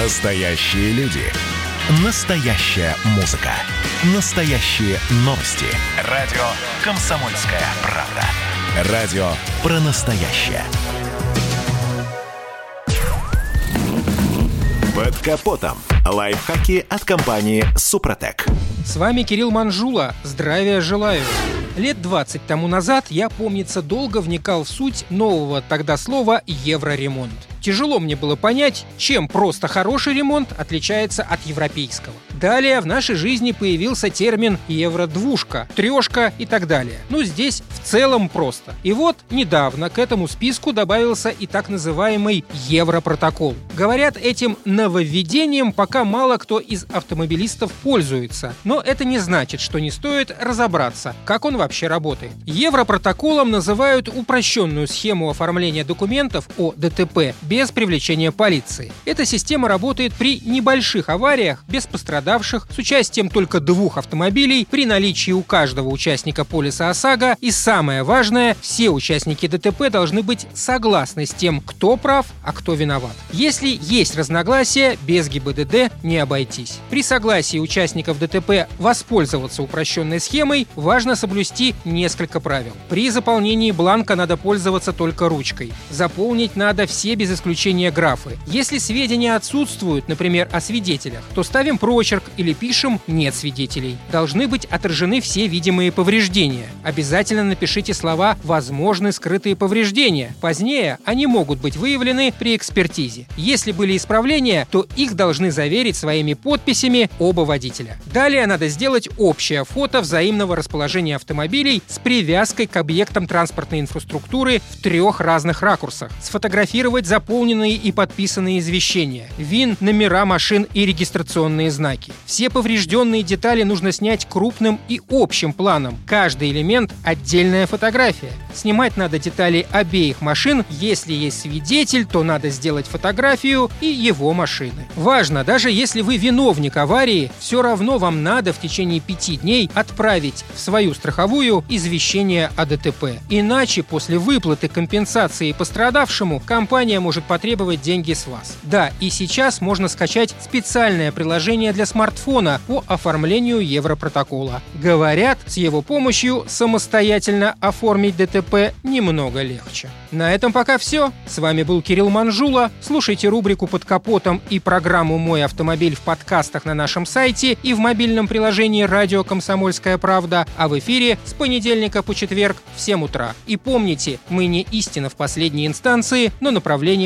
Настоящие люди. Настоящая музыка. Настоящие новости. Радио «Комсомольская правда». Радио про настоящее. Под капотом. Лайфхаки от компании «Супротек». С вами Кирилл Манжула. Здравия желаю. Лет 20 тому назад я, помнится, долго вникал в суть нового тогда слова «евроремонт». Тяжело мне было понять, чем просто хороший ремонт отличается от европейского. Далее в нашей жизни появился термин «евро-двушка», «трешка» и так далее. Ну, здесь в целом просто. И вот недавно к этому списку добавился и так называемый «европротокол». Говорят, этим нововведением пока мало кто из автомобилистов пользуется. Но это не значит, что не стоит разобраться, как он вообще работает. Европротоколом называют упрощенную схему оформления документов о ДТП без привлечения полиции. Эта система работает при небольших авариях без пострадавших с участием только двух автомобилей при наличии у каждого участника полиса ОСАГО и самое важное, все участники ДТП должны быть согласны с тем, кто прав, а кто виноват. Если есть разногласия, без ГИБДД не обойтись. При согласии участников ДТП воспользоваться упрощенной схемой важно соблюсти несколько правил. При заполнении бланка надо пользоваться только ручкой. Заполнить надо все без исключения графы. Если сведения отсутствуют, например, о свидетелях, то ставим прочерк или пишем «нет свидетелей». Должны быть отражены все видимые повреждения. Обязательно напишите слова «возможны скрытые повреждения». Позднее они могут быть выявлены при экспертизе. Если были исправления, то их должны заверить своими подписями оба водителя. Далее надо сделать общее фото взаимного расположения автомобилей с привязкой к объектам транспортной инфраструктуры в трех разных ракурсах. Сфотографировать заполненные и подписанные извещения, ВИН, номера машин и регистрационные знаки. Все поврежденные детали нужно снять крупным и общим планом. Каждый элемент – отдельная фотография. Снимать надо детали обеих машин. Если есть свидетель, то надо сделать фотографию и его машины. Важно, даже если вы виновник аварии, все равно вам надо в течение пяти дней отправить в свою страховую извещение о ДТП. Иначе после выплаты компенсации пострадавшему компания может потребовать деньги с вас. Да, и сейчас можно скачать специальное приложение для смартфона по оформлению Европротокола. Говорят, с его помощью самостоятельно оформить ДТП немного легче. На этом пока все. С вами был Кирилл Манжула. Слушайте рубрику «Под капотом» и программу «Мой автомобиль» в подкастах на нашем сайте и в мобильном приложении «Радио Комсомольская правда», а в эфире с понедельника по четверг в 7 утра. И помните, мы не истина в последней инстанции, но